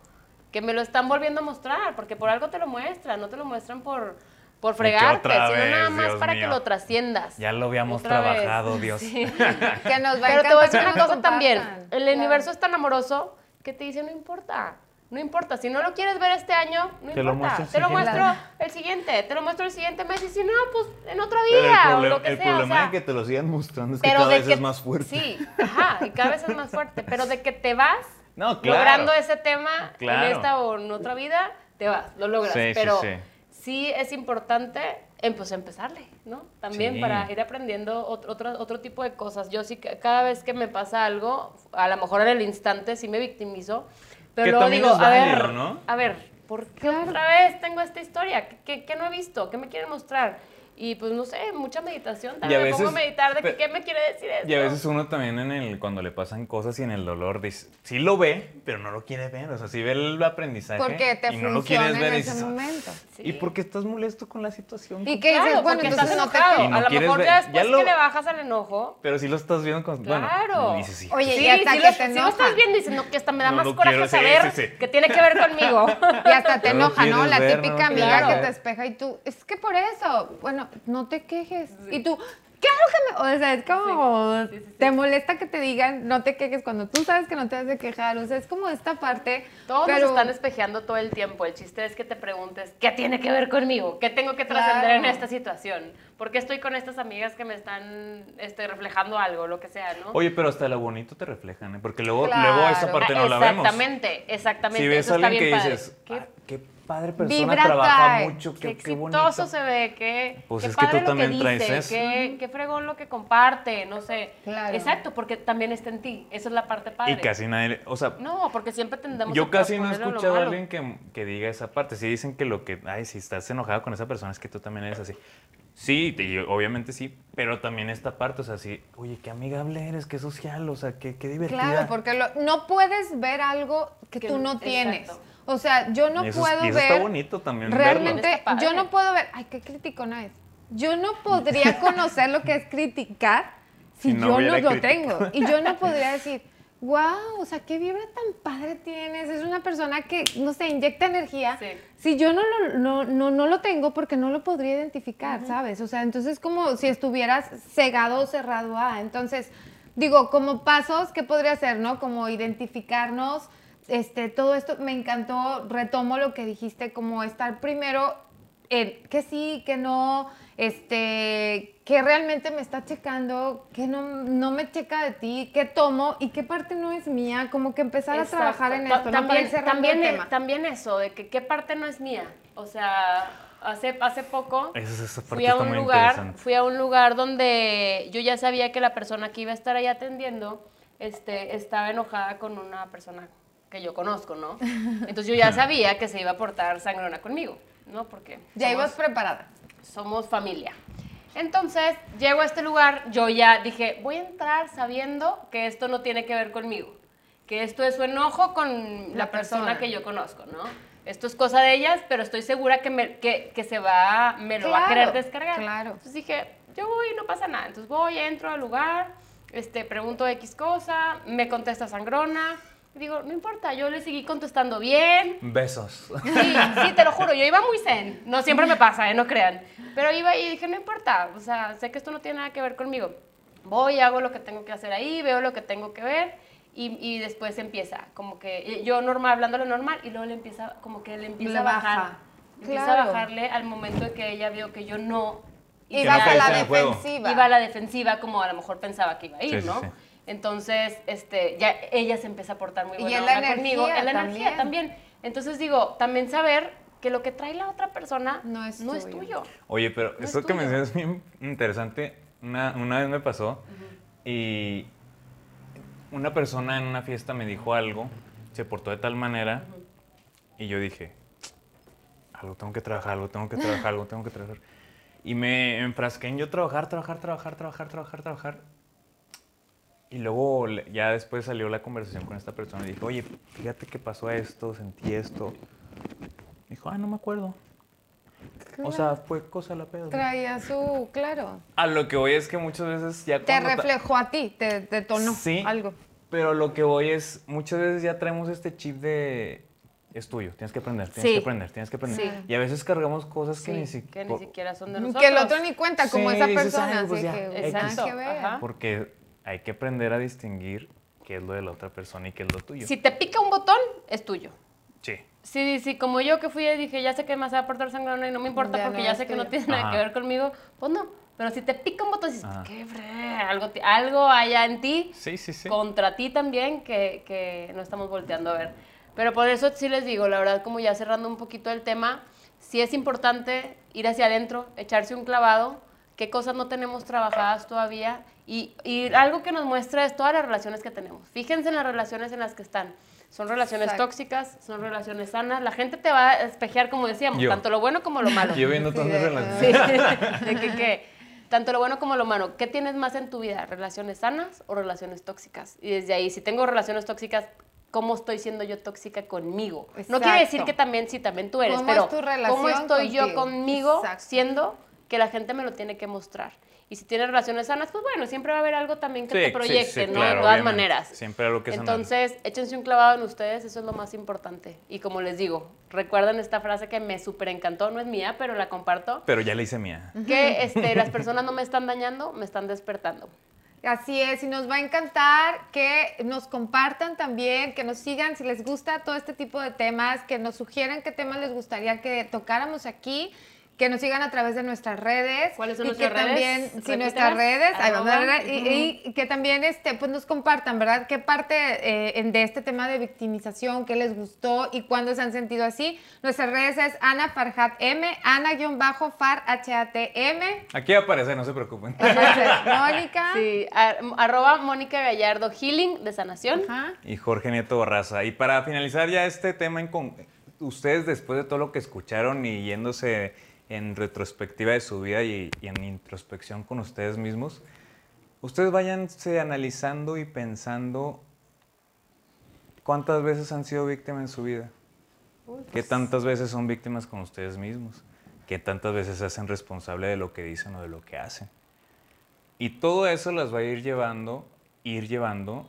que me lo están volviendo a mostrar, porque por algo te lo muestran, no te lo muestran por por fregarte, sino nada más para que lo trasciendas. Ya lo habíamos trabajado, [laughs] Dios. [laughs] que nos va Pero te voy a decir una cosa también. El universo es tan amoroso que te dice, no importa. No importa, si no lo quieres ver este año, no te importa. Lo te lo muestro el siguiente, te lo muestro el siguiente mes y si no, pues en otro día o lo que el sea. El problema de que te lo sigan mostrando es que cada vez es más fuerte. Sí, ajá, y cada vez es más fuerte. Pero de que te vas logrando ese tema en esta o en otra vida, te vas, lo logras. Sí, pero sí, sí es importante pues, empezarle, ¿no? También para ir aprendiendo otro, otro, tipo de cosas. Yo sí, que cada vez que me pasa algo, a lo mejor en el instante sí me victimizo, pero luego digo, a ver, a ver, ¿por qué otra vez tengo esta historia? ¿Qué, ¿Qué, no he visto? ¿Qué me quieren mostrar? Y pues no sé, mucha meditación. También me pongo a meditar de que, qué me quiere decir esto. Y a veces uno también en el, cuando le pasan cosas y en el dolor dice, sí lo ve, pero no lo quiere ver. O sea, sí ve el aprendizaje. Porque te y no lo quieres ver. En ese momento. ¿Y por qué estás molesto con la situación? Y que dices, bueno, entonces no te y no A lo mejor ya después que le bajas al enojo. pero sí lo estás viendo con. Claro. Bueno, dices, sí. Oye, y hasta que te enoja. Si lo estás viendo y dices, no, que hasta me da más coraje saber que tiene que ver conmigo. [laughs] Y hasta te enoja, ¿no? La típica amiga que te espeja y tú, es que por eso, bueno, no te quejes y tú, claro que me. O sea, es como. te molesta que te digan, no te quejes cuando tú sabes que no te has de quejar. O sea, es como esta parte. Todos nos están espejeando todo el tiempo. El chiste es que te preguntes, ¿qué tiene que ver conmigo? ¿Qué tengo que trascender en esta situación? ¿Por qué estoy con estas amigas que me están este, reflejando algo, lo que sea, ¿no? Oye, pero hasta lo bonito te reflejan, ¿eh? Porque luego, luego esa parte no la vemos. Exactamente, exactamente. Si ves a alguien que dices, ¿qué padre persona, trabaja mucho, qué, qué, exitoso se ve, qué, pues qué es padre que tú también lo que dice, qué, qué, fregón lo que comparte, no sé. Exacto, porque también está en ti, esa es la parte padre. Y casi nadie, o sea... No, porque siempre tendemos Yo casi no he escuchado a alguien que, que, diga esa parte, sí dicen que lo que, ay, si estás enojado con esa persona es que tú también eres así. Sí, obviamente sí, pero también esta parte, o sea, sí, oye, qué amigable eres, qué social, o sea, qué, qué divertida. Claro, porque no puedes ver algo que, tú no tienes. O sea, yo no puedo ver. Está bonito también. Realmente, yo no puedo ver. Ay, qué criticona es. Yo no podría [laughs] conocer lo que es criticar si, yo no lo tengo. Y yo no [laughs] podría decir, wow, o sea, qué vibra tan padre tienes. Es una persona que, no sé, inyecta energía. Si yo no lo, no, no, no, lo tengo, porque no lo podría identificar, ¿sabes? O sea, entonces como si estuvieras cegado o cerrado a. Entonces, digo, como pasos, ¿qué podría hacer, no? Como identificarnos este, todo esto me encantó, retomo lo que dijiste, como estar primero en que sí, que no, este, que realmente me está checando, que no, no me checa de ti, qué tomo y qué parte no es mía, como que empezar a trabajar en esto. También, también, e, también eso, de que qué parte no es mía. O sea, hace, hace poco fui a un lugar, fui a un lugar donde yo ya sabía que la persona que iba a estar ahí atendiendo, este, estaba enojada con una persona que yo conozco, ¿no? [laughs] Entonces yo ya sabía que se iba a portar sangrona conmigo, ¿no? Porque... Ya ibas preparada. Somos familia. Entonces, llego a este lugar, yo ya dije, voy a entrar sabiendo que esto no tiene que ver conmigo, que esto es su enojo con la, persona. que yo conozco, ¿no? Esto es cosa de ellas, pero estoy segura que, me, que, que se va, me lo va a querer descargar. Claro. Entonces dije, yo voy, no pasa nada. Entonces voy, entro al lugar, este, pregunto X cosa, me contesta sangrona, Digo, no importa, yo le seguí contestando bien. Besos. Sí, sí, te lo juro, yo iba muy zen. No siempre me pasa, ¿eh? no crean. Pero iba y dije, no importa, o sea, sé que esto no tiene nada que ver conmigo. Voy, hago lo que tengo que hacer ahí, veo lo que tengo que ver y, y después empieza, como que yo normal, hablándole normal y luego le empieza, como que le empieza a bajar. Empieza a bajarle al momento de que ella vio que yo no... Iba a la defensiva. Iba a la defensiva como a lo mejor pensaba que iba a ir, ¿no? Entonces, este, ya ella se empieza a portar muy buena y en la conmigo. En la energía también. Entonces digo, también saber que lo que trae la otra persona no es, tuyo. Oye, pero esto que me mencionas es bien interesante. Una, una vez me pasó y una persona en una fiesta me dijo algo, se portó de tal manera y yo dije, algo, tengo que trabajar algo, tengo que trabajar algo, tengo que trabajar. Y me enfrasqué en yo trabajar, trabajar, trabajar, trabajar, trabajar, trabajar. Y luego ya después salió la conversación con esta persona y dijo, oye, fíjate que pasó esto, sentí esto. Dijo, ah, no me acuerdo. O sea, fue cosa la pedo. Traía su, claro. A lo que voy es que muchas veces ya... Te reflejó a ti, te detonó sí, algo. Pero lo que voy es, muchas veces ya traemos este chip de es tuyo, tienes que aprender, tienes que aprender, tienes que aprender. Y a veces cargamos cosas que, ni, siquiera son de nosotros. Que el otro ni cuenta, como esa persona. Pues así que, exacto. Porque hay que aprender a distinguir qué es lo de la otra persona y qué es lo tuyo. Si te pica un botón, es tuyo. Sí. Sí, sí, como yo que fui y dije, ya sé que me vas a aportar sangre y no me importa porque ya sé que no tiene nada que ver conmigo, pues no. Pero si te pica un botón, dices, qué algo, algo allá en ti, sí, sí, sí. contra ti también, que, que no estamos volteando a ver. Pero por eso sí les digo, la verdad, como ya cerrando un poquito el tema, sí es importante ir hacia adentro, echarse un clavado, qué cosas no tenemos trabajadas todavía y, y, algo que nos muestra es todas las relaciones que tenemos. Fíjense en las relaciones en las que están. Son relaciones tóxicas, son relaciones sanas. La gente te va a espejear, como decíamos, tanto lo bueno como lo malo. Yo viendo todas mis relaciones. Sí, [laughs] de que, que, tanto lo bueno como lo malo. ¿Qué tienes más en tu vida? ¿Relaciones sanas o relaciones tóxicas? Y desde ahí, si tengo relaciones tóxicas, cómo estoy siendo yo tóxica conmigo. No quiere decir que también sí, también tú eres, pero cómo estoy yo conmigo siendo que la gente me lo tiene que mostrar. Y si tienes relaciones sanas, pues bueno, siempre va a haber algo también que te proyecte, ¿no? de todas maneras. Siempre algo que Entonces, échense un clavado en ustedes, eso es lo más importante. Y como les digo, recuerden esta frase que me súper encantó, no es mía, pero la comparto. Pero ya la hice mía. Que este, las personas no me están dañando, me están despertando. Así es, y nos va a encantar que nos compartan también, que nos sigan si les gusta todo este tipo de temas, que nos sugieran qué temas les gustaría que tocáramos aquí que nos sigan a través de nuestras redes. ¿Cuáles son y nuestras que También, sí, nuestras redes. y, que también este, pues nos compartan, ¿verdad? ¿Qué parte eh, de este tema de victimización, qué les gustó y cuándo se han sentido así? Nuestras redes es Ana Farhat M, Ana-Far H-A-T-M. Aquí aparece, no se preocupen. Mónica. [laughs] Sí, arroba Mónica Gallardo Healing de Sanación. Y Jorge Nieto Barraza. Y para finalizar ya este tema, en con... ustedes después de todo lo que escucharon y yéndose en retrospectiva de su vida y, en introspección con ustedes mismos, ustedes váyanse analizando y pensando cuántas veces han sido víctimas en su vida, qué pues tantas veces son víctimas con ustedes mismos, qué tantas veces se hacen responsable de lo que dicen o de lo que hacen. Y todo eso las va a ir llevando, ir llevando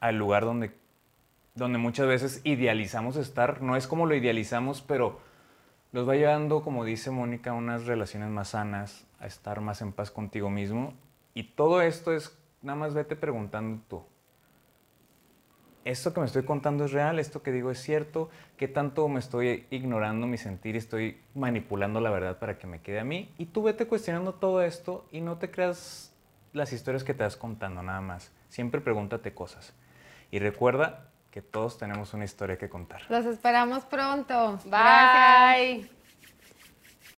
al lugar donde, donde muchas veces idealizamos estar. No es como lo idealizamos, pero los va llevando, como dice Mónica, a unas relaciones más sanas, a estar más en paz contigo mismo. Y todo esto es, nada más vete preguntando tú. ¿Esto que me estoy contando es real? ¿Esto que digo es cierto? ¿Qué tanto me estoy ignorando mi sentir estoy manipulando la verdad para que me quede a mí? Y tú vete cuestionando todo esto y no te creas las historias que te vas contando nada más. Siempre pregúntate cosas. Y recuerda que todos tenemos una historia que contar. Los esperamos pronto. Bye.